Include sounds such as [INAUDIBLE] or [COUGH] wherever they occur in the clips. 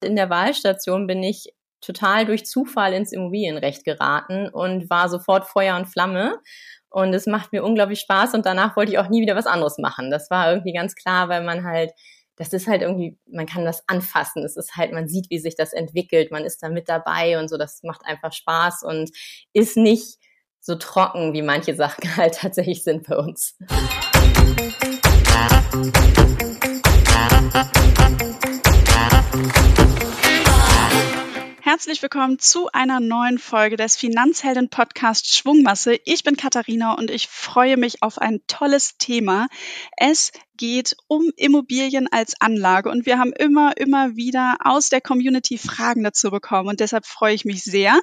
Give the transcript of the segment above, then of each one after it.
In der Wahlstation bin ich total durch Zufall ins Immobilienrecht geraten und war sofort Feuer und Flamme. Und es macht mir unglaublich Spaß und danach wollte ich auch nie wieder was anderes machen. Das war irgendwie ganz klar, weil man halt, das ist halt irgendwie, man kann das anfassen. Es ist halt, man sieht, wie sich das entwickelt, man ist da mit dabei und so. Das macht einfach Spaß und ist nicht so trocken, wie manche Sachen [LAUGHS] halt tatsächlich sind bei uns. Herzlich willkommen zu einer neuen Folge des Finanzhelden Podcast Schwungmasse. Ich bin Katharina und ich freue mich auf ein tolles Thema. Es geht um Immobilien als Anlage. Und wir haben immer, immer wieder aus der Community Fragen dazu bekommen. Und deshalb freue ich mich sehr,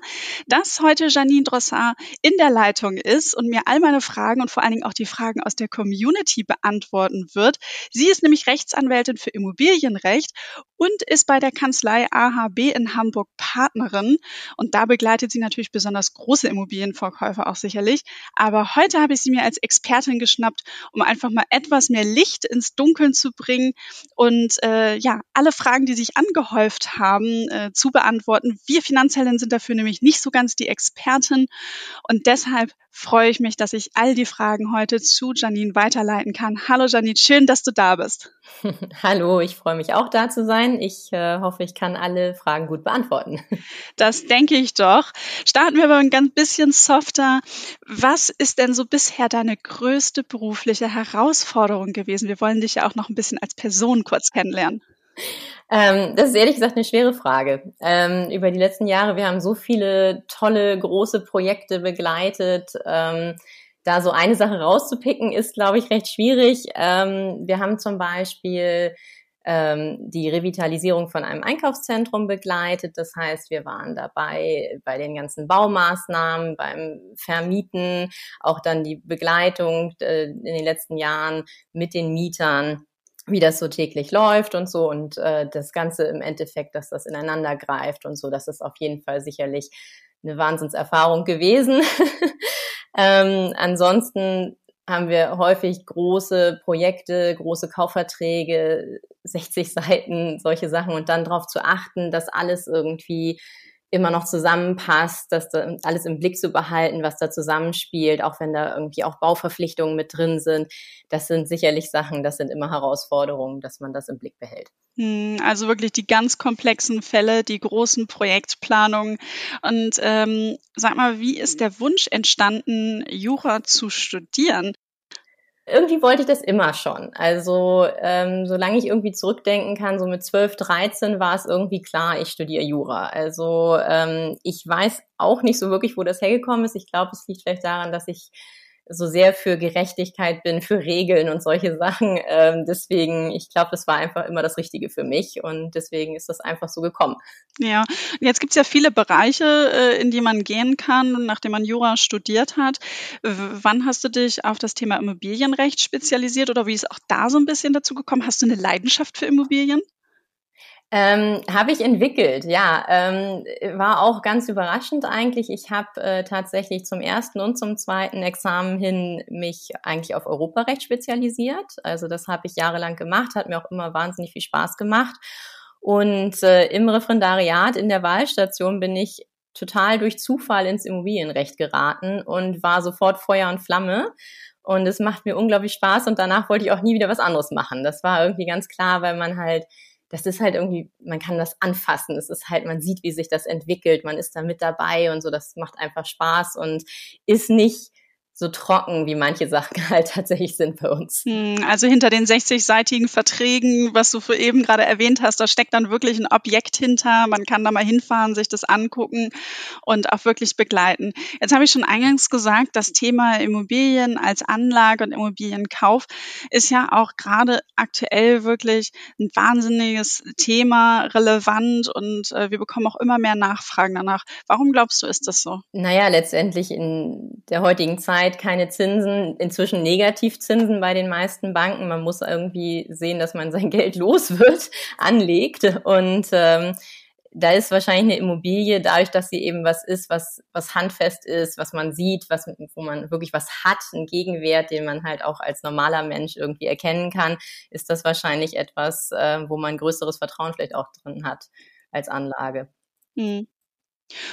dass heute Janine Drossard in der Leitung ist und mir all meine Fragen und vor allen Dingen auch die Fragen aus der Community beantworten wird. Sie ist nämlich Rechtsanwältin für Immobilienrecht und ist bei der Kanzlei AHB in Hamburg Partnerin. Und da begleitet sie natürlich besonders große Immobilienverkäufer auch sicherlich. Aber heute habe ich sie mir als Expertin geschnappt, um einfach mal etwas mehr Licht ins Dunkeln zu bringen und äh, ja, alle Fragen, die sich angehäuft haben, äh, zu beantworten. Wir Finanzhelden sind dafür nämlich nicht so ganz die Experten und deshalb freue ich mich, dass ich all die Fragen heute zu Janine weiterleiten kann. Hallo Janine, schön, dass du da bist. [LAUGHS] Hallo, ich freue mich auch da zu sein. Ich äh, hoffe, ich kann alle Fragen gut beantworten. [LAUGHS] Das denke ich doch. Starten wir aber ein ganz bisschen softer. Was ist denn so bisher deine größte berufliche Herausforderung gewesen? Wir wollen dich ja auch noch ein bisschen als Person kurz kennenlernen. Ähm, das ist ehrlich gesagt eine schwere Frage. Ähm, über die letzten Jahre, wir haben so viele tolle, große Projekte begleitet. Ähm, da so eine Sache rauszupicken, ist, glaube ich, recht schwierig. Ähm, wir haben zum Beispiel ähm, die Revitalisierung von einem Einkaufszentrum begleitet. Das heißt, wir waren dabei bei den ganzen Baumaßnahmen, beim Vermieten, auch dann die Begleitung äh, in den letzten Jahren mit den Mietern wie das so täglich läuft und so und äh, das Ganze im Endeffekt, dass das ineinander greift und so, das ist auf jeden Fall sicherlich eine Wahnsinnserfahrung gewesen. [LAUGHS] ähm, ansonsten haben wir häufig große Projekte, große Kaufverträge, 60 Seiten, solche Sachen und dann darauf zu achten, dass alles irgendwie immer noch zusammenpasst, dass da alles im Blick zu behalten, was da zusammenspielt, auch wenn da irgendwie auch Bauverpflichtungen mit drin sind. Das sind sicherlich Sachen, das sind immer Herausforderungen, dass man das im Blick behält. Hm, also wirklich die ganz komplexen Fälle, die großen Projektplanungen. Und ähm, sag mal, wie ist der Wunsch entstanden, Jura zu studieren? Irgendwie wollte ich das immer schon. Also ähm, solange ich irgendwie zurückdenken kann, so mit 12, 13 war es irgendwie klar, ich studiere Jura. Also ähm, ich weiß auch nicht so wirklich, wo das hergekommen ist. Ich glaube, es liegt vielleicht daran, dass ich so sehr für Gerechtigkeit bin, für Regeln und solche Sachen. Ähm, deswegen, ich glaube, das war einfach immer das Richtige für mich und deswegen ist das einfach so gekommen. Ja, jetzt gibt es ja viele Bereiche, äh, in die man gehen kann, nachdem man Jura studiert hat. wann hast du dich auf das Thema Immobilienrecht spezialisiert oder wie ist auch da so ein bisschen dazu gekommen? Hast du eine Leidenschaft für Immobilien? Ähm, habe ich entwickelt, ja. Ähm, war auch ganz überraschend eigentlich. Ich habe äh, tatsächlich zum ersten und zum zweiten Examen hin mich eigentlich auf Europarecht spezialisiert. Also das habe ich jahrelang gemacht, hat mir auch immer wahnsinnig viel Spaß gemacht. Und äh, im Referendariat in der Wahlstation bin ich total durch Zufall ins Immobilienrecht geraten und war sofort Feuer und Flamme. Und es macht mir unglaublich Spaß und danach wollte ich auch nie wieder was anderes machen. Das war irgendwie ganz klar, weil man halt das ist halt irgendwie, man kann das anfassen. Es ist halt, man sieht, wie sich das entwickelt, man ist da mit dabei und so, das macht einfach Spaß und ist nicht so trocken, wie manche Sachen [LAUGHS] halt tatsächlich sind bei uns. Hm, also hinter den 60-seitigen Verträgen, was du für eben gerade erwähnt hast, da steckt dann wirklich ein Objekt hinter. Man kann da mal hinfahren, sich das angucken und auch wirklich begleiten. Jetzt habe ich schon eingangs gesagt, das Thema Immobilien als Anlage und Immobilienkauf ist ja auch gerade aktuell wirklich ein wahnsinniges Thema, relevant und äh, wir bekommen auch immer mehr Nachfragen danach. Warum glaubst du, ist das so? Naja, letztendlich in der heutigen Zeit Zeit keine Zinsen, inzwischen Negativzinsen bei den meisten Banken. Man muss irgendwie sehen, dass man sein [LAUGHS] Geld los wird, anlegt. Und ähm, da ist wahrscheinlich eine Immobilie, dadurch, dass sie eben was ist, was, was handfest ist, was man sieht, was, wo man wirklich was hat, einen Gegenwert, den man halt auch als normaler Mensch irgendwie erkennen kann, ist das wahrscheinlich etwas, äh, wo man größeres Vertrauen vielleicht auch drin hat. als Anlage. Mhm.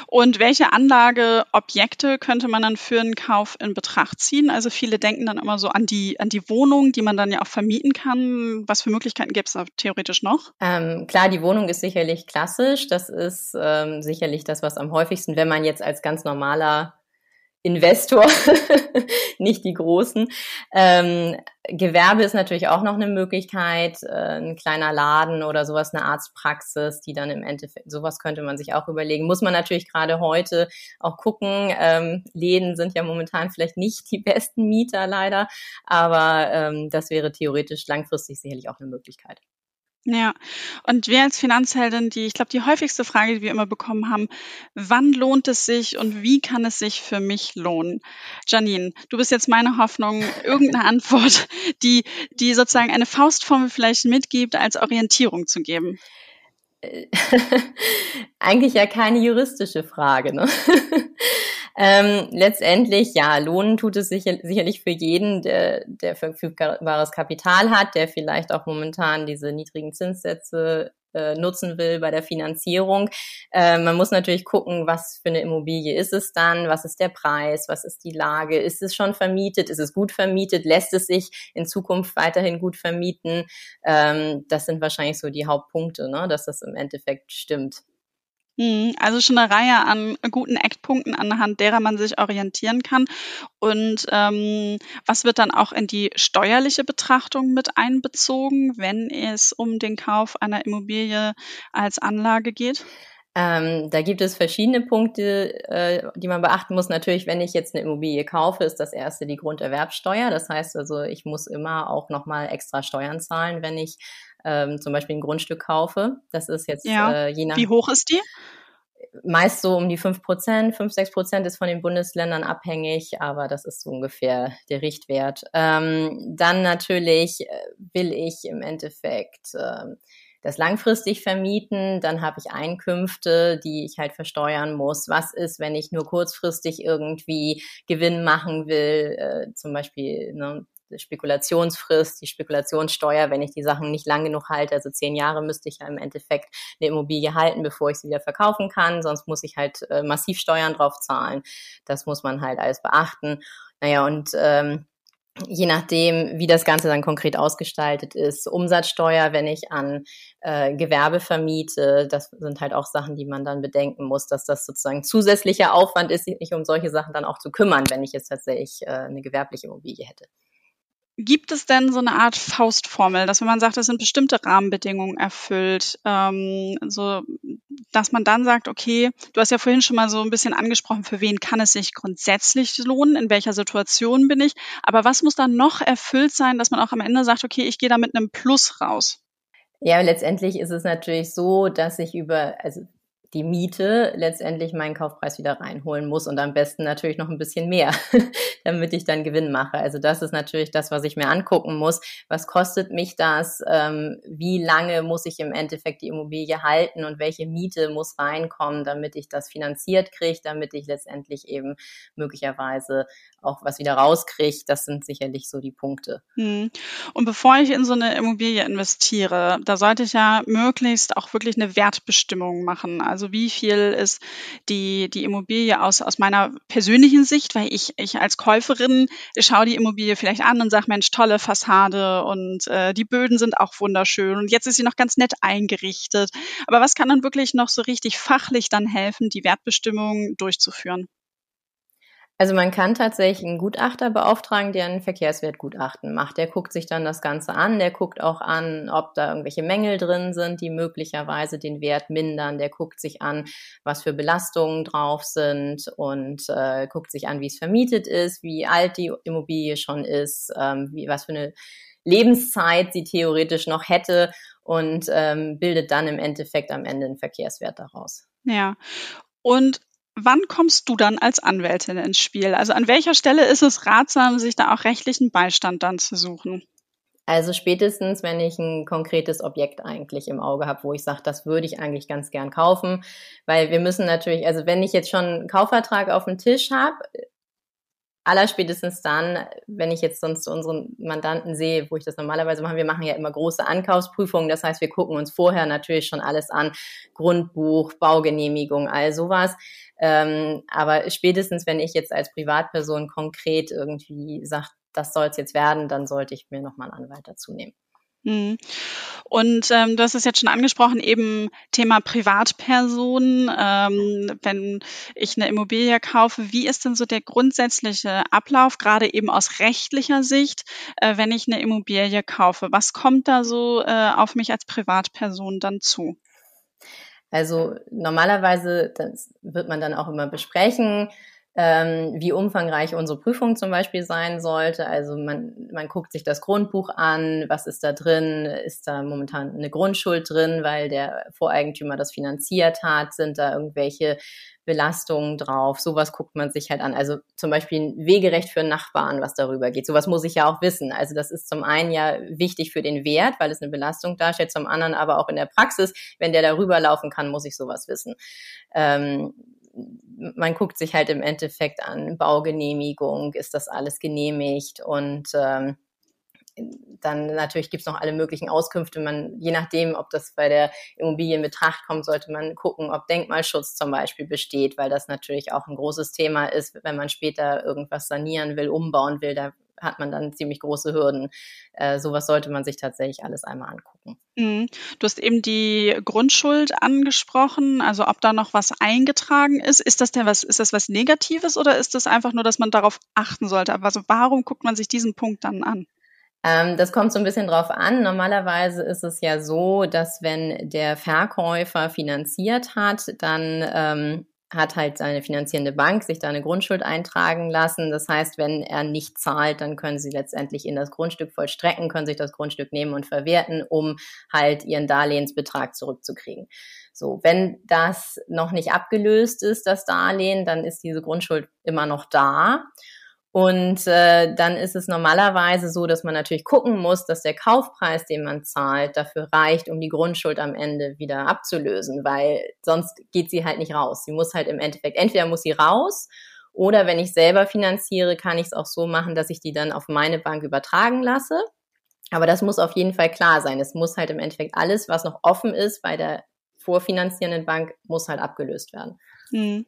Und welche Anlageobjekte könnte man dann für einen Kauf in Betracht ziehen? Also viele denken dann immer so an die, an die Wohnung, die man dann ja auch vermieten kann. Was für Möglichkeiten gibt es da theoretisch noch? Ähm, klar, die Wohnung ist sicherlich klassisch. Das ist ähm, sicherlich das, was am häufigsten, wenn man jetzt als ganz normaler Investor, [LAUGHS] nicht die großen. Ähm, Gewerbe ist natürlich auch noch eine Möglichkeit, äh, ein kleiner Laden oder sowas, eine Arztpraxis, die dann im Endeffekt, sowas könnte man sich auch überlegen. Muss man natürlich gerade heute auch gucken. Ähm, Läden sind ja momentan vielleicht nicht die besten Mieter leider, aber ähm, das wäre theoretisch langfristig sicherlich auch eine Möglichkeit. Ja, und wir als Finanzheldin, die, ich glaube, die häufigste Frage, die wir immer bekommen haben, wann lohnt es sich und wie kann es sich für mich lohnen? Janine, du bist jetzt meine Hoffnung, [LAUGHS] irgendeine Antwort, die, die sozusagen eine Faustformel vielleicht mitgibt, als Orientierung zu geben. [LAUGHS] Eigentlich ja keine juristische Frage. Ne? [LAUGHS] Ähm, letztendlich, ja, lohnen tut es sicher, sicherlich für jeden, der, der verfügbares Kapital hat, der vielleicht auch momentan diese niedrigen Zinssätze äh, nutzen will bei der Finanzierung. Äh, man muss natürlich gucken, was für eine Immobilie ist es dann, was ist der Preis, was ist die Lage, ist es schon vermietet, ist es gut vermietet, lässt es sich in Zukunft weiterhin gut vermieten. Ähm, das sind wahrscheinlich so die Hauptpunkte, ne, dass das im Endeffekt stimmt. Mhm, also schon eine Reihe an guten Eckpunkten, anhand derer man sich orientieren kann. Und ähm, was wird dann auch in die steuerliche Betrachtung mit einbezogen, wenn es um den Kauf einer Immobilie als Anlage geht? Ähm, da gibt es verschiedene Punkte, äh, die man beachten muss. Natürlich, wenn ich jetzt eine Immobilie kaufe, ist das erste die Grunderwerbsteuer. Das heißt also, ich muss immer auch nochmal extra Steuern zahlen, wenn ich ähm, zum Beispiel ein Grundstück kaufe. Das ist jetzt ja. äh, je nach. Wie hoch ist die? Meist so um die fünf Prozent, fünf, sechs Prozent ist von den Bundesländern abhängig, aber das ist so ungefähr der Richtwert. Ähm, dann natürlich äh, will ich im Endeffekt ähm, das langfristig vermieten, dann habe ich Einkünfte, die ich halt versteuern muss. Was ist, wenn ich nur kurzfristig irgendwie Gewinn machen will, äh, zum Beispiel ne, Spekulationsfrist, die Spekulationssteuer, wenn ich die Sachen nicht lang genug halte, also zehn Jahre müsste ich ja im Endeffekt eine Immobilie halten, bevor ich sie wieder verkaufen kann, sonst muss ich halt äh, massiv Steuern drauf zahlen. Das muss man halt alles beachten. Naja, und ähm, je nachdem, wie das Ganze dann konkret ausgestaltet ist. Umsatzsteuer, wenn ich an äh, Gewerbe vermiete, das sind halt auch Sachen, die man dann bedenken muss, dass das sozusagen zusätzlicher Aufwand ist, sich um solche Sachen dann auch zu kümmern, wenn ich jetzt tatsächlich äh, eine gewerbliche Immobilie hätte. Gibt es denn so eine Art Faustformel, dass wenn man sagt, es sind bestimmte Rahmenbedingungen erfüllt, ähm, so, dass man dann sagt, okay, du hast ja vorhin schon mal so ein bisschen angesprochen, für wen kann es sich grundsätzlich lohnen, in welcher Situation bin ich, aber was muss dann noch erfüllt sein, dass man auch am Ende sagt, okay, ich gehe da mit einem Plus raus? Ja, letztendlich ist es natürlich so, dass ich über, also die Miete letztendlich meinen Kaufpreis wieder reinholen muss und am besten natürlich noch ein bisschen mehr, [LAUGHS] damit ich dann Gewinn mache. Also das ist natürlich das, was ich mir angucken muss. Was kostet mich das? Ähm, wie lange muss ich im Endeffekt die Immobilie halten und welche Miete muss reinkommen, damit ich das finanziert kriege, damit ich letztendlich eben möglicherweise auch was wieder rauskriege. Das sind sicherlich so die Punkte. Hm. Und bevor ich in so eine Immobilie investiere, da sollte ich ja möglichst auch wirklich eine Wertbestimmung machen. Also wie viel ist die, die Immobilie aus, aus meiner persönlichen Sicht, weil ich, ich als Käuferin schaue die Immobilie vielleicht an und sage, Mensch, tolle Fassade und äh, die Böden sind auch wunderschön und jetzt ist sie noch ganz nett eingerichtet. Aber was kann dann wirklich noch so richtig fachlich dann helfen, die Wertbestimmung durchzuführen? Also man kann tatsächlich einen Gutachter beauftragen, der ein Verkehrswertgutachten macht. Der guckt sich dann das Ganze an, der guckt auch an, ob da irgendwelche Mängel drin sind, die möglicherweise den Wert mindern. Der guckt sich an, was für Belastungen drauf sind und äh, guckt sich an, wie es vermietet ist, wie alt die Immobilie schon ist, ähm, wie, was für eine Lebenszeit sie theoretisch noch hätte und ähm, bildet dann im Endeffekt am Ende einen Verkehrswert daraus. Ja. Und Wann kommst du dann als Anwältin ins Spiel? Also an welcher Stelle ist es ratsam, sich da auch rechtlichen Beistand dann zu suchen? Also spätestens, wenn ich ein konkretes Objekt eigentlich im Auge habe, wo ich sage, das würde ich eigentlich ganz gern kaufen, weil wir müssen natürlich, also wenn ich jetzt schon einen Kaufvertrag auf dem Tisch habe, allerspätestens dann, wenn ich jetzt sonst unseren Mandanten sehe, wo ich das normalerweise mache, wir machen ja immer große Ankaufsprüfungen, das heißt, wir gucken uns vorher natürlich schon alles an, Grundbuch, Baugenehmigung, all sowas. Ähm, aber spätestens, wenn ich jetzt als Privatperson konkret irgendwie sage, das soll es jetzt werden, dann sollte ich mir nochmal einen Anwalt dazu nehmen. Mhm. Und ähm, du hast es jetzt schon angesprochen, eben Thema Privatpersonen. Ähm, wenn ich eine Immobilie kaufe, wie ist denn so der grundsätzliche Ablauf, gerade eben aus rechtlicher Sicht, äh, wenn ich eine Immobilie kaufe? Was kommt da so äh, auf mich als Privatperson dann zu? Also normalerweise, das wird man dann auch immer besprechen, ähm, wie umfangreich unsere Prüfung zum Beispiel sein sollte. Also man, man guckt sich das Grundbuch an, was ist da drin, ist da momentan eine Grundschuld drin, weil der Voreigentümer das finanziert hat, sind da irgendwelche Belastungen drauf, sowas guckt man sich halt an. Also zum Beispiel ein Wegerecht für Nachbarn, was darüber geht. Sowas muss ich ja auch wissen. Also das ist zum einen ja wichtig für den Wert, weil es eine Belastung darstellt, zum anderen aber auch in der Praxis, wenn der darüber laufen kann, muss ich sowas wissen. Ähm, man guckt sich halt im Endeffekt an, Baugenehmigung, ist das alles genehmigt und ähm, dann natürlich gibt's noch alle möglichen Auskünfte. Man, je nachdem, ob das bei der Immobilie in Betracht kommt, sollte man gucken, ob Denkmalschutz zum Beispiel besteht, weil das natürlich auch ein großes Thema ist, wenn man später irgendwas sanieren will, umbauen will. Da hat man dann ziemlich große Hürden. Äh, sowas sollte man sich tatsächlich alles einmal angucken. Mhm. Du hast eben die Grundschuld angesprochen, also ob da noch was eingetragen ist. Ist das denn was, ist das was Negatives oder ist das einfach nur, dass man darauf achten sollte? Also warum guckt man sich diesen Punkt dann an? Ähm, das kommt so ein bisschen drauf an. Normalerweise ist es ja so, dass wenn der Verkäufer finanziert hat, dann ähm, hat halt seine finanzierende Bank sich da eine Grundschuld eintragen lassen. Das heißt, wenn er nicht zahlt, dann können sie letztendlich in das Grundstück vollstrecken, können sich das Grundstück nehmen und verwerten, um halt ihren Darlehensbetrag zurückzukriegen. So, wenn das noch nicht abgelöst ist, das Darlehen, dann ist diese Grundschuld immer noch da. Und äh, dann ist es normalerweise so, dass man natürlich gucken muss, dass der Kaufpreis, den man zahlt, dafür reicht, um die Grundschuld am Ende wieder abzulösen, weil sonst geht sie halt nicht raus. Sie muss halt im Endeffekt, entweder muss sie raus oder wenn ich selber finanziere, kann ich es auch so machen, dass ich die dann auf meine Bank übertragen lasse. Aber das muss auf jeden Fall klar sein. Es muss halt im Endeffekt alles, was noch offen ist bei der vorfinanzierenden Bank, muss halt abgelöst werden. Hm.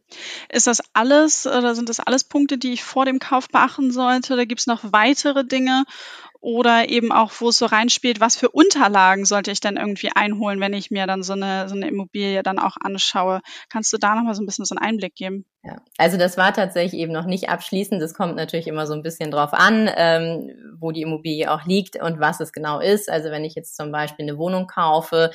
Ist das alles oder sind das alles Punkte, die ich vor dem Kauf beachten sollte? Oder gibt es noch weitere Dinge? Oder eben auch, wo es so reinspielt, was für Unterlagen sollte ich denn irgendwie einholen, wenn ich mir dann so eine, so eine Immobilie dann auch anschaue? Kannst du da nochmal so ein bisschen so einen Einblick geben? Ja, also das war tatsächlich eben noch nicht abschließend. Das kommt natürlich immer so ein bisschen drauf an, ähm, wo die Immobilie auch liegt und was es genau ist. Also wenn ich jetzt zum Beispiel eine Wohnung kaufe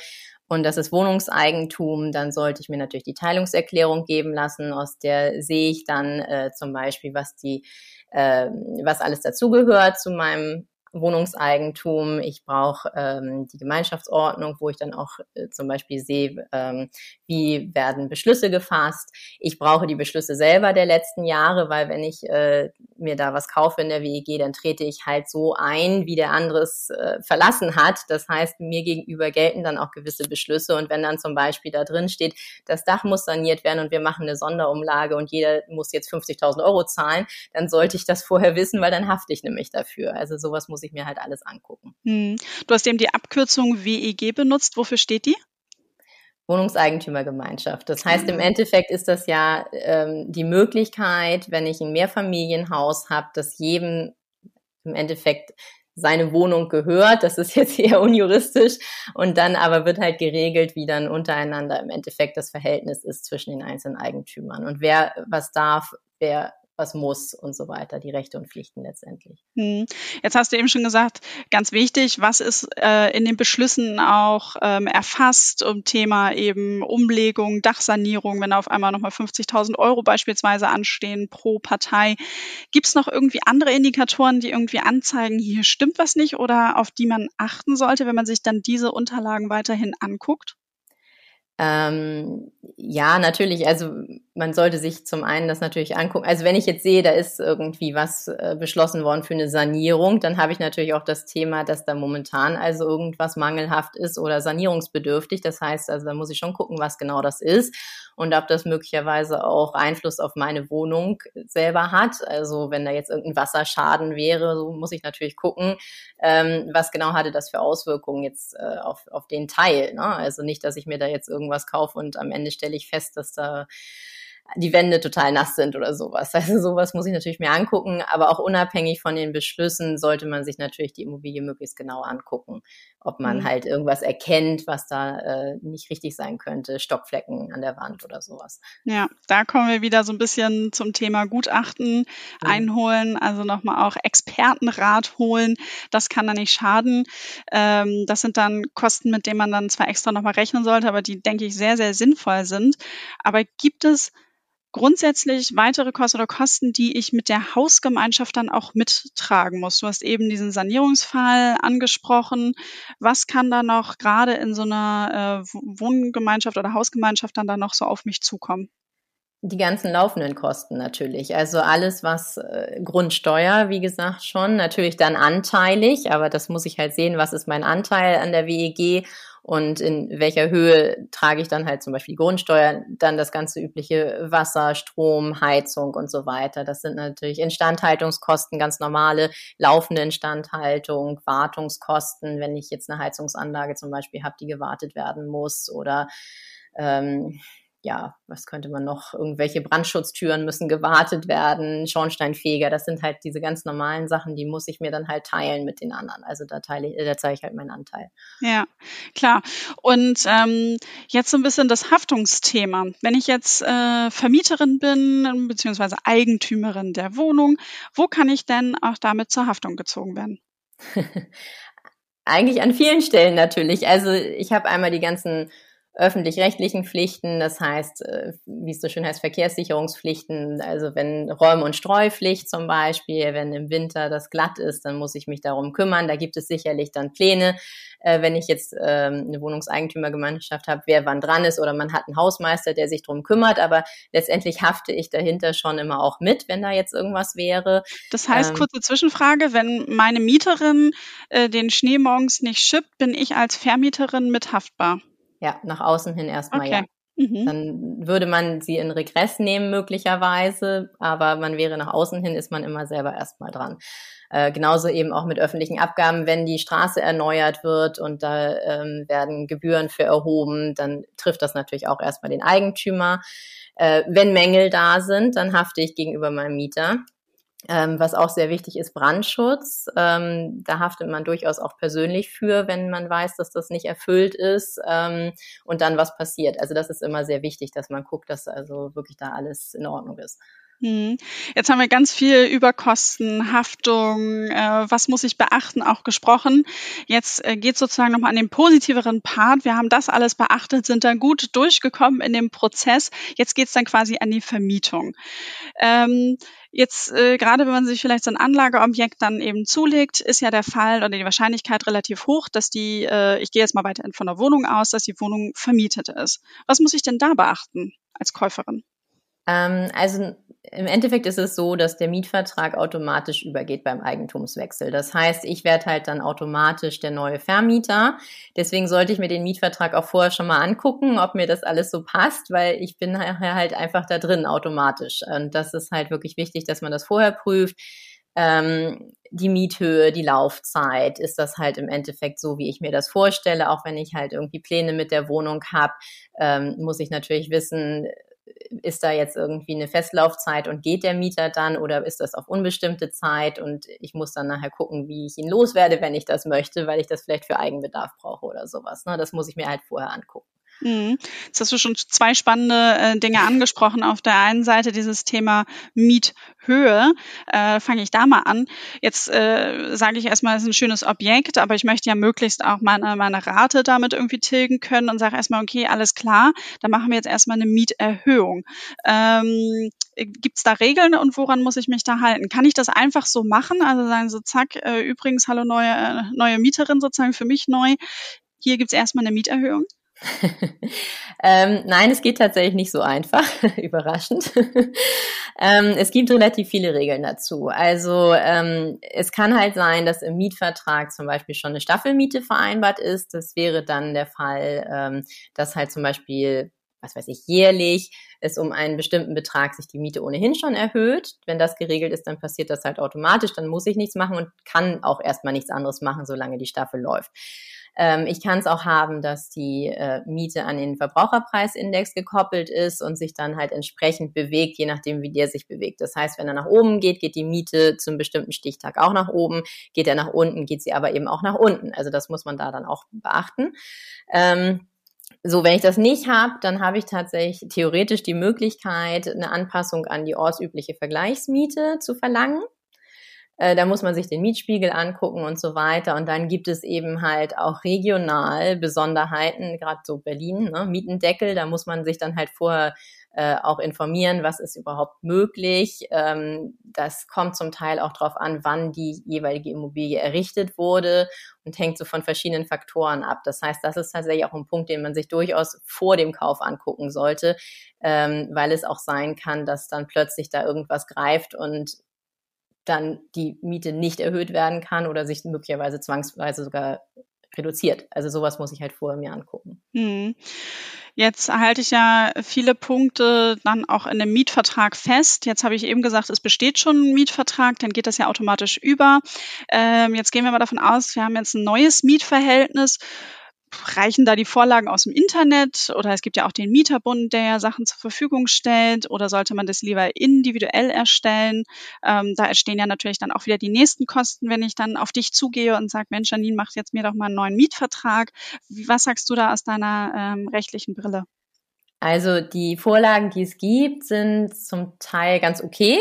und das ist Wohnungseigentum, dann sollte ich mir natürlich die Teilungserklärung geben lassen. Aus der sehe ich dann äh, zum Beispiel, was die, äh, was alles dazugehört zu meinem Wohnungseigentum, ich brauche ähm, die Gemeinschaftsordnung, wo ich dann auch äh, zum Beispiel sehe, ähm, wie werden Beschlüsse gefasst. Ich brauche die Beschlüsse selber der letzten Jahre, weil wenn ich äh, mir da was kaufe in der WEG, dann trete ich halt so ein, wie der andere es äh, verlassen hat. Das heißt, mir gegenüber gelten dann auch gewisse Beschlüsse. Und wenn dann zum Beispiel da drin steht, das Dach muss saniert werden und wir machen eine Sonderumlage und jeder muss jetzt 50.000 Euro zahlen, dann sollte ich das vorher wissen, weil dann hafte ich nämlich dafür. Also sowas muss muss ich mir halt alles angucken. Hm. Du hast eben die Abkürzung WEG benutzt. Wofür steht die? Wohnungseigentümergemeinschaft. Das heißt, im Endeffekt ist das ja ähm, die Möglichkeit, wenn ich ein Mehrfamilienhaus habe, dass jedem im Endeffekt seine Wohnung gehört. Das ist jetzt [LAUGHS] eher unjuristisch. Und dann aber wird halt geregelt, wie dann untereinander im Endeffekt das Verhältnis ist zwischen den einzelnen Eigentümern und wer was darf, wer was muss und so weiter, die Rechte und Pflichten letztendlich. Hm. Jetzt hast du eben schon gesagt, ganz wichtig, was ist äh, in den Beschlüssen auch ähm, erfasst um Thema eben Umlegung, Dachsanierung, wenn auf einmal nochmal 50.000 Euro beispielsweise anstehen pro Partei. Gibt es noch irgendwie andere Indikatoren, die irgendwie anzeigen, hier stimmt was nicht oder auf die man achten sollte, wenn man sich dann diese Unterlagen weiterhin anguckt? Ähm, ja, natürlich. Also man sollte sich zum einen das natürlich angucken. Also wenn ich jetzt sehe, da ist irgendwie was äh, beschlossen worden für eine Sanierung, dann habe ich natürlich auch das Thema, dass da momentan also irgendwas mangelhaft ist oder sanierungsbedürftig. Das heißt, also da muss ich schon gucken, was genau das ist und ob das möglicherweise auch Einfluss auf meine Wohnung selber hat. Also wenn da jetzt irgendein Wasserschaden wäre, so muss ich natürlich gucken, ähm, was genau hatte das für Auswirkungen jetzt äh, auf, auf den Teil. Ne? Also nicht, dass ich mir da jetzt irgendwas kaufe und am Ende stelle ich fest, dass da die Wände total nass sind oder sowas. [LAUGHS] Also sowas muss ich natürlich mir angucken, aber auch unabhängig von den Beschlüssen sollte man sich natürlich die Immobilie möglichst genau angucken, ob man mhm. halt irgendwas erkennt, was da äh, nicht richtig sein könnte, Stockflecken an der Wand oder sowas. Ja, da kommen wir wieder so ein bisschen zum Thema Gutachten mhm. einholen, also nochmal auch Expertenrat holen. Das kann da nicht schaden. Ähm, das sind dann Kosten, mit denen man dann zwar extra nochmal rechnen sollte, aber die, denke ich, sehr, sehr sinnvoll sind. Aber gibt es grundsätzlich weitere Kosten oder Kosten, die ich mit der Hausgemeinschaft dann auch mittragen muss. Du hast eben diesen Sanierungsfall angesprochen. Was kann da noch gerade in so einer äh, Wohngemeinschaft oder Hausgemeinschaft dann da noch so auf mich zukommen? Die ganzen laufenden Kosten natürlich. Also alles, was äh, Grundsteuer, wie gesagt, schon, natürlich dann anteilig, aber das muss ich halt sehen, was ist mein Anteil an der WEG und in welcher Höhe trage ich dann halt zum Beispiel die Grundsteuer, dann das ganze übliche Wasser, Strom, Heizung und so weiter. Das sind natürlich Instandhaltungskosten, ganz normale laufende Instandhaltung, Wartungskosten, wenn ich jetzt eine Heizungsanlage zum Beispiel habe, die gewartet werden muss oder ähm, ja, was könnte man noch? Irgendwelche Brandschutztüren müssen gewartet werden, Schornsteinfeger, das sind halt diese ganz normalen Sachen, die muss ich mir dann halt teilen mit den anderen. Also da teile ich, da zeige ich halt meinen Anteil. Ja, klar. Und ähm, jetzt so ein bisschen das Haftungsthema. Wenn ich jetzt äh, Vermieterin bin, beziehungsweise Eigentümerin der Wohnung, wo kann ich denn auch damit zur Haftung gezogen werden? [LAUGHS] Eigentlich an vielen Stellen natürlich. Also ich habe einmal die ganzen öffentlich-rechtlichen Pflichten, das heißt, äh, wie es so schön heißt, Verkehrssicherungspflichten, also wenn Räum- und Streupflicht zum Beispiel, wenn im Winter das glatt ist, dann muss ich mich darum kümmern. Da gibt es sicherlich dann Pläne, äh, wenn ich jetzt ähm, eine Wohnungseigentümergemeinschaft habe, wer wann dran ist oder man hat einen Hausmeister, der sich darum kümmert, aber letztendlich hafte ich dahinter schon immer auch mit, wenn da jetzt irgendwas wäre. Das heißt, ähm, kurze Zwischenfrage, wenn meine Mieterin äh, den Schnee morgens nicht schippt, bin ich als Vermieterin mit haftbar? Ja, nach außen hin erstmal okay. ja. Mhm. Dann würde man sie in Regress nehmen möglicherweise, aber man wäre nach außen hin, ist man immer selber erstmal dran. Äh, genauso eben auch mit öffentlichen Abgaben, wenn die Straße erneuert wird und da ähm, werden Gebühren für erhoben, dann trifft das natürlich auch erstmal den Eigentümer. Äh, wenn Mängel da sind, dann hafte ich gegenüber meinem Mieter. Ähm, was auch sehr wichtig ist, Brandschutz. Ähm, da haftet man durchaus auch persönlich für, wenn man weiß, dass das nicht erfüllt ist ähm, und dann was passiert. Also das ist immer sehr wichtig, dass man guckt, dass also wirklich da alles in Ordnung ist. Hm. Jetzt haben wir ganz viel über Kosten, Haftung, äh, was muss ich beachten, auch gesprochen. Jetzt äh, geht sozusagen nochmal an den positiveren Part. Wir haben das alles beachtet, sind dann gut durchgekommen in dem Prozess. Jetzt geht's dann quasi an die Vermietung. Ähm, Jetzt, äh, gerade wenn man sich vielleicht so ein Anlageobjekt dann eben zulegt, ist ja der Fall oder die Wahrscheinlichkeit relativ hoch, dass die, äh, ich gehe jetzt mal weiterhin von der Wohnung aus, dass die Wohnung vermietet ist. Was muss ich denn da beachten als Käuferin? Ähm, also im Endeffekt ist es so, dass der Mietvertrag automatisch übergeht beim Eigentumswechsel. Das heißt, ich werde halt dann automatisch der neue Vermieter. Deswegen sollte ich mir den Mietvertrag auch vorher schon mal angucken, ob mir das alles so passt, weil ich bin halt einfach da drin automatisch. Und das ist halt wirklich wichtig, dass man das vorher prüft. Ähm, die Miethöhe, die Laufzeit, ist das halt im Endeffekt so, wie ich mir das vorstelle. Auch wenn ich halt irgendwie Pläne mit der Wohnung habe, ähm, muss ich natürlich wissen, ist da jetzt irgendwie eine Festlaufzeit und geht der Mieter dann oder ist das auf unbestimmte Zeit und ich muss dann nachher gucken, wie ich ihn loswerde, wenn ich das möchte, weil ich das vielleicht für Eigenbedarf brauche oder sowas. Ne? Das muss ich mir halt vorher angucken. Mhm. Jetzt hast du schon zwei spannende äh, Dinge angesprochen. Auf der einen Seite dieses Thema Miethöhe. Äh, Fange ich da mal an. Jetzt äh, sage ich erstmal, es ist ein schönes Objekt, aber ich möchte ja möglichst auch meine, meine Rate damit irgendwie tilgen können und sage erstmal, okay, alles klar, dann machen wir jetzt erstmal eine Mieterhöhung. Ähm, Gibt es da Regeln und woran muss ich mich da halten? Kann ich das einfach so machen? Also sagen so, zack, äh, übrigens, hallo neue, äh, neue Mieterin sozusagen für mich neu. Hier gibt es erstmal eine Mieterhöhung. [LAUGHS] ähm, nein, es geht tatsächlich nicht so einfach. [LAUGHS] Überraschend. [LAUGHS] ähm, es gibt relativ viele Regeln dazu. Also ähm, es kann halt sein, dass im Mietvertrag zum Beispiel schon eine Staffelmiete vereinbart ist. Das wäre dann der Fall, ähm, dass halt zum Beispiel, was weiß ich, jährlich es um einen bestimmten Betrag sich die Miete ohnehin schon erhöht. Wenn das geregelt ist, dann passiert das halt automatisch. Dann muss ich nichts machen und kann auch erstmal nichts anderes machen, solange die Staffel läuft. Ähm, ich kann es auch haben, dass die äh, Miete an den Verbraucherpreisindex gekoppelt ist und sich dann halt entsprechend bewegt, je nachdem, wie der sich bewegt. Das heißt, wenn er nach oben geht, geht die Miete zum bestimmten Stichtag auch nach oben. Geht er nach unten, geht sie aber eben auch nach unten. Also das muss man da dann auch beachten. Ähm, so, wenn ich das nicht habe, dann habe ich tatsächlich theoretisch die Möglichkeit, eine Anpassung an die ortsübliche Vergleichsmiete zu verlangen. Äh, da muss man sich den Mietspiegel angucken und so weiter. Und dann gibt es eben halt auch regional Besonderheiten, gerade so Berlin, ne? Mietendeckel, da muss man sich dann halt vorher äh, auch informieren, was ist überhaupt möglich. Ähm, das kommt zum Teil auch darauf an, wann die jeweilige Immobilie errichtet wurde und hängt so von verschiedenen Faktoren ab. Das heißt, das ist tatsächlich auch ein Punkt, den man sich durchaus vor dem Kauf angucken sollte, ähm, weil es auch sein kann, dass dann plötzlich da irgendwas greift und dann die Miete nicht erhöht werden kann oder sich möglicherweise zwangsweise sogar reduziert. Also sowas muss ich halt vorher mir angucken. Hm. Jetzt halte ich ja viele Punkte dann auch in dem Mietvertrag fest. Jetzt habe ich eben gesagt, es besteht schon ein Mietvertrag, dann geht das ja automatisch über. Ähm, jetzt gehen wir mal davon aus, wir haben jetzt ein neues Mietverhältnis reichen da die Vorlagen aus dem Internet oder es gibt ja auch den Mieterbund, der ja Sachen zur Verfügung stellt oder sollte man das lieber individuell erstellen? Ähm, da entstehen ja natürlich dann auch wieder die nächsten Kosten, wenn ich dann auf dich zugehe und sage, Mensch, Janine, mach jetzt mir doch mal einen neuen Mietvertrag. Was sagst du da aus deiner ähm, rechtlichen Brille? Also die Vorlagen, die es gibt, sind zum Teil ganz okay.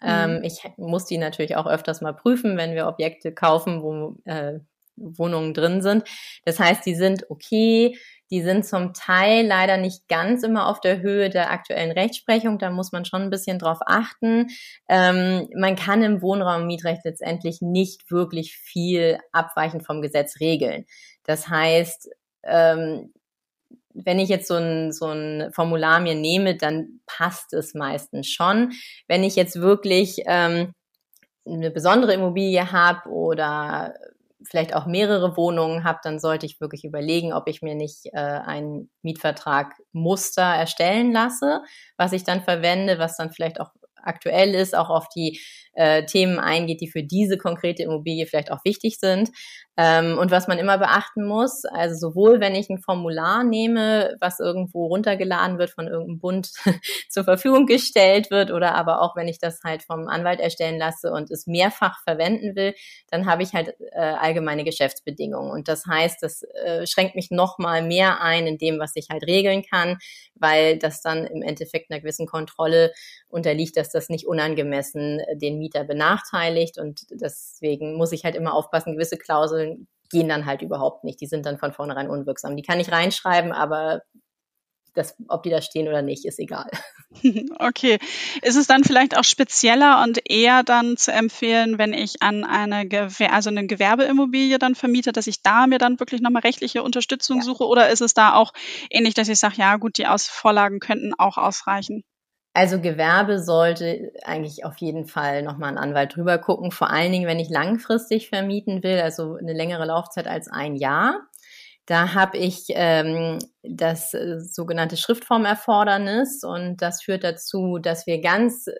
Mhm. Ähm, ich muss die natürlich auch öfters mal prüfen, wenn wir Objekte kaufen, wo äh, Wohnungen drin sind. Das heißt, die sind okay, die sind zum Teil leider nicht ganz immer auf der Höhe der aktuellen Rechtsprechung. Da muss man schon ein bisschen drauf achten. Ähm, man kann im Wohnraummietrecht letztendlich nicht wirklich viel abweichend vom Gesetz regeln. Das heißt, ähm, wenn ich jetzt so ein, so ein Formular mir nehme, dann passt es meistens schon. Wenn ich jetzt wirklich ähm, eine besondere Immobilie habe oder vielleicht auch mehrere Wohnungen habe, dann sollte ich wirklich überlegen, ob ich mir nicht äh, einen Mietvertrag Muster erstellen lasse, was ich dann verwende, was dann vielleicht auch aktuell ist, auch auf die äh, Themen eingeht, die für diese konkrete Immobilie vielleicht auch wichtig sind. Ähm, und was man immer beachten muss, also sowohl wenn ich ein Formular nehme, was irgendwo runtergeladen wird, von irgendeinem Bund [LAUGHS] zur Verfügung gestellt wird, oder aber auch wenn ich das halt vom Anwalt erstellen lasse und es mehrfach verwenden will, dann habe ich halt äh, allgemeine Geschäftsbedingungen. Und das heißt, das äh, schränkt mich noch mal mehr ein in dem, was ich halt regeln kann, weil das dann im Endeffekt einer gewissen Kontrolle unterliegt, dass das nicht unangemessen äh, den Mieter benachteiligt. Und deswegen muss ich halt immer aufpassen, gewisse Klauseln gehen dann halt überhaupt nicht. Die sind dann von vornherein unwirksam. Die kann ich reinschreiben, aber das, ob die da stehen oder nicht, ist egal. [LAUGHS] [LAUGHS] Okay. Ist es dann vielleicht auch spezieller und eher dann zu empfehlen, wenn ich an eine, Gewer also eine Gewerbeimmobilie dann vermiete, dass ich da mir dann wirklich nochmal rechtliche Unterstützung ja. suche? Oder ist es da auch ähnlich, dass ich sage, ja gut, die Aus Vorlagen könnten auch ausreichen? Also Gewerbe sollte eigentlich auf jeden Fall nochmal ein Anwalt drüber gucken, vor allen Dingen, wenn ich langfristig vermieten will, also eine längere Laufzeit als ein Jahr. Da habe ich ähm, das äh, sogenannte Schriftformerfordernis und das führt dazu, dass wir ganz, äh,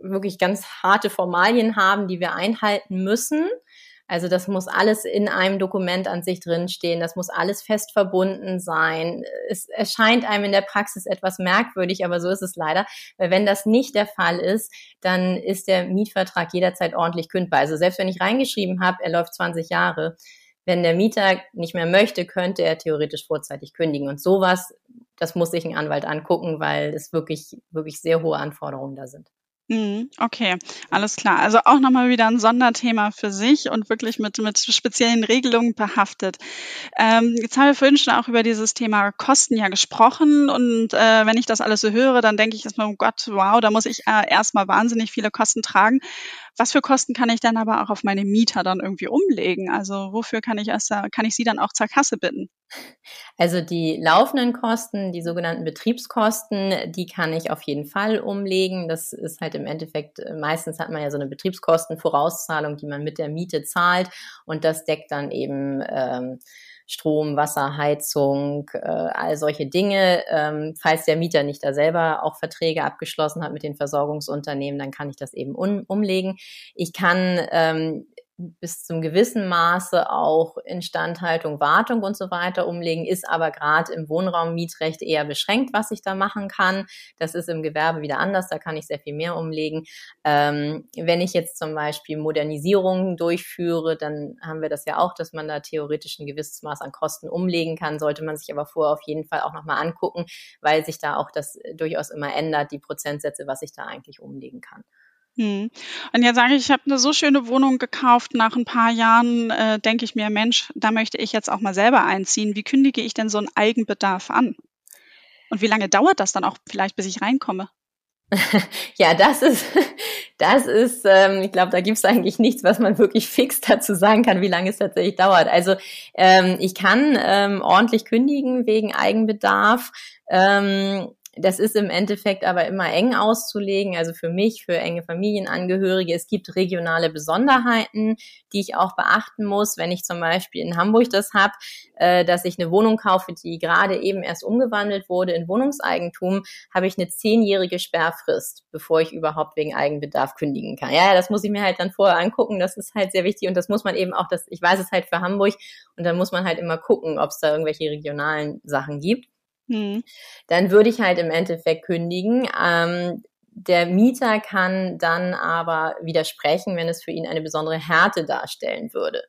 wirklich ganz harte Formalien haben, die wir einhalten müssen also das muss alles in einem Dokument an sich drinstehen, das muss alles fest verbunden sein. Es erscheint einem in der Praxis etwas merkwürdig, aber so ist es leider, weil wenn das nicht der Fall ist, dann ist der Mietvertrag jederzeit ordentlich kündbar. Also selbst wenn ich reingeschrieben habe, er läuft 20 Jahre, wenn der Mieter nicht mehr möchte, könnte er theoretisch vorzeitig kündigen. Und sowas, das muss sich ein Anwalt angucken, weil es wirklich, wirklich sehr hohe Anforderungen da sind. Mhm, okay, alles klar. Also auch nochmal wieder ein Sonderthema für sich und wirklich mit, mit speziellen Regelungen behaftet. Ähm, jetzt haben wir vorhin schon auch über dieses Thema Kosten ja gesprochen und äh, wenn ich das alles so höre, dann denke ich erstmal, oh Gott, wow, da muss ich äh, erstmal wahnsinnig viele Kosten tragen. Was für Kosten kann ich dann aber auch auf meine Mieter dann irgendwie umlegen? Also wofür kann ich erst, kann ich sie dann auch zur Kasse bitten? Also die laufenden Kosten, die sogenannten Betriebskosten, die kann ich auf jeden Fall umlegen. Das ist halt im Endeffekt, äh, meistens hat man ja so eine Betriebskostenvorauszahlung, die man mit der Miete zahlt und das deckt dann eben ähm, Strom, Wasser, Heizung, äh, all solche Dinge. Ähm, falls der Mieter nicht da selber auch Verträge abgeschlossen hat mit den Versorgungsunternehmen, dann kann ich das eben um, umlegen. Ich kann ähm, bis zum gewissen Maße auch Instandhaltung, Wartung und so weiter umlegen, ist aber gerade im Wohnraummietrecht eher beschränkt, was ich da machen kann. Das ist im Gewerbe wieder anders, da kann ich sehr viel mehr umlegen. Ähm, wenn ich jetzt zum Beispiel Modernisierungen durchführe, dann haben wir das ja auch, dass man da theoretisch ein gewisses Maß an Kosten umlegen kann, sollte man sich aber vorher auf jeden Fall auch nochmal angucken, weil sich da auch das durchaus immer ändert, die Prozentsätze, was ich da eigentlich umlegen kann. Hm. Und jetzt sage ich, ich habe eine so schöne Wohnung gekauft. Nach ein paar Jahren äh, denke ich mir, Mensch, da möchte ich jetzt auch mal selber einziehen. Wie kündige ich denn so einen Eigenbedarf an? Und wie lange dauert das dann auch vielleicht, bis ich reinkomme? [LAUGHS] ja, das ist, [LAUGHS] das ist, ähm, ich glaube, da gibt es eigentlich nichts, was man wirklich fix dazu sagen kann, wie lange es tatsächlich dauert. Also ähm, ich kann ähm, ordentlich kündigen wegen Eigenbedarf. Ähm, das ist im Endeffekt aber immer eng auszulegen, also für mich, für enge Familienangehörige. Es gibt regionale Besonderheiten, die ich auch beachten muss, wenn ich zum Beispiel in Hamburg das habe, äh, dass ich eine Wohnung kaufe, die gerade eben erst umgewandelt wurde in Wohnungseigentum, habe ich eine zehnjährige Sperrfrist, bevor ich überhaupt wegen Eigenbedarf kündigen kann. Ja, das muss ich mir halt dann vorher angucken. Das ist halt sehr wichtig und das muss man eben auch, das, ich weiß es halt für Hamburg und dann muss man halt immer gucken, ob es da irgendwelche regionalen Sachen gibt. Hm. Dann würde ich halt im Endeffekt kündigen. Ähm, der Mieter kann dann aber widersprechen, wenn es für ihn eine besondere Härte darstellen würde.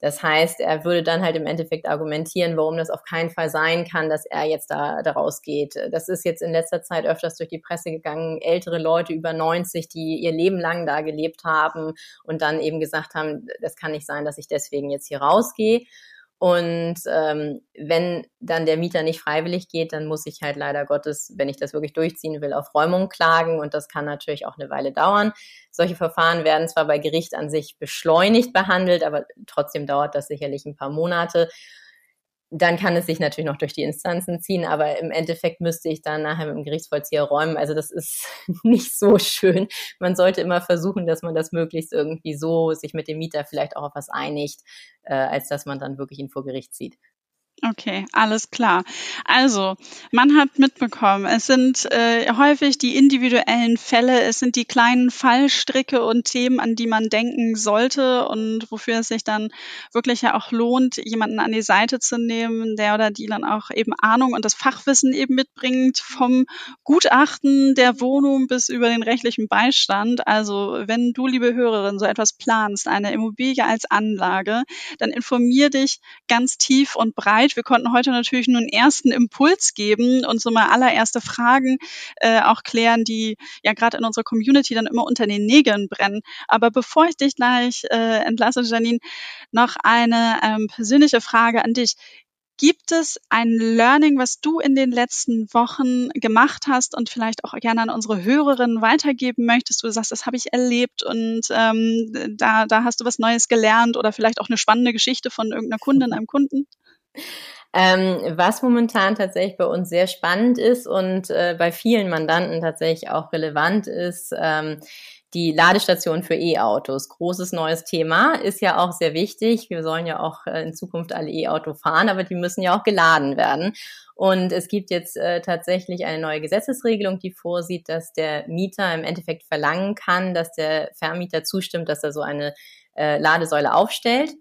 Das heißt, er würde dann halt im Endeffekt argumentieren, warum das auf keinen Fall sein kann, dass er jetzt da, da rausgeht. Das ist jetzt in letzter Zeit öfters durch die Presse gegangen. Ältere Leute über 90, die ihr Leben lang da gelebt haben und dann eben gesagt haben, das kann nicht sein, dass ich deswegen jetzt hier rausgehe. Und ähm, wenn dann der Mieter nicht freiwillig geht, dann muss ich halt leider Gottes, wenn ich das wirklich durchziehen will, auf Räumung klagen. Und das kann natürlich auch eine Weile dauern. Solche Verfahren werden zwar bei Gericht an sich beschleunigt behandelt, aber trotzdem dauert das sicherlich ein paar Monate dann kann es sich natürlich noch durch die Instanzen ziehen, aber im Endeffekt müsste ich dann nachher mit dem Gerichtsvollzieher räumen. Also das ist [LAUGHS] nicht so schön. Man sollte immer versuchen, dass man das möglichst irgendwie so sich mit dem Mieter vielleicht auch auf was einigt, äh, als dass man dann wirklich ihn vor Gericht zieht. Okay, alles klar. Also, man hat mitbekommen, es sind äh, häufig die individuellen Fälle, es sind die kleinen Fallstricke und Themen, an die man denken sollte und wofür es sich dann wirklich ja auch lohnt, jemanden an die Seite zu nehmen, der oder die dann auch eben Ahnung und das Fachwissen eben mitbringt, vom Gutachten der Wohnung bis über den rechtlichen Beistand. Also, wenn du, liebe Hörerin, so etwas planst, eine Immobilie als Anlage, dann informier dich ganz tief und breit Zeit. Wir konnten heute natürlich nur einen ersten Impuls geben und so mal allererste Fragen äh, auch klären, die ja gerade in unserer Community dann immer unter den Nägeln brennen. Aber bevor ich dich gleich äh, entlasse, Janine, noch eine ähm, persönliche Frage an dich. Gibt es ein Learning, was du in den letzten Wochen gemacht hast und vielleicht auch gerne an unsere Hörerinnen weitergeben möchtest? Du sagst, das habe ich erlebt und ähm, da, da hast du was Neues gelernt oder vielleicht auch eine spannende Geschichte von irgendeiner Kundin, einem Kunden? Ähm, was momentan tatsächlich bei uns sehr spannend ist und äh, bei vielen Mandanten tatsächlich auch relevant ist, ähm, die Ladestation für E-Autos. Großes neues Thema, ist ja auch sehr wichtig. Wir sollen ja auch äh, in Zukunft alle E-Auto fahren, aber die müssen ja auch geladen werden. Und es gibt jetzt äh, tatsächlich eine neue Gesetzesregelung, die vorsieht, dass der Mieter im Endeffekt verlangen kann, dass der Vermieter zustimmt, dass er so eine äh, Ladesäule aufstellt.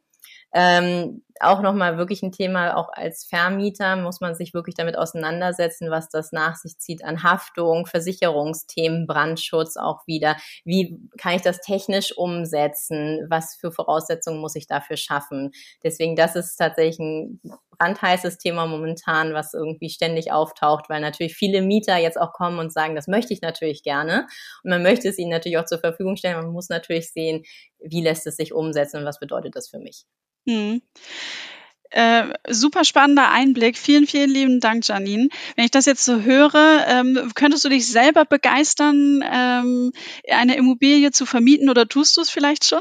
Ähm, auch nochmal wirklich ein Thema, auch als Vermieter muss man sich wirklich damit auseinandersetzen, was das nach sich zieht an Haftung, Versicherungsthemen, Brandschutz auch wieder. Wie kann ich das technisch umsetzen? Was für Voraussetzungen muss ich dafür schaffen? Deswegen, das ist tatsächlich ein brandheißes Thema momentan, was irgendwie ständig auftaucht, weil natürlich viele Mieter jetzt auch kommen und sagen, das möchte ich natürlich gerne. Und man möchte es ihnen natürlich auch zur Verfügung stellen. Man muss natürlich sehen, wie lässt es sich umsetzen und was bedeutet das für mich. Hm. Äh, super spannender Einblick. Vielen, vielen lieben Dank, Janine. Wenn ich das jetzt so höre, ähm, könntest du dich selber begeistern, ähm, eine Immobilie zu vermieten oder tust du es vielleicht schon?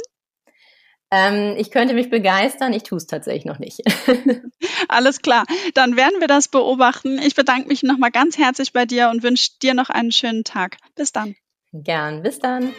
Ähm, ich könnte mich begeistern, ich tue es tatsächlich noch nicht. [LAUGHS] Alles klar, dann werden wir das beobachten. Ich bedanke mich nochmal ganz herzlich bei dir und wünsche dir noch einen schönen Tag. Bis dann. Gern, bis dann.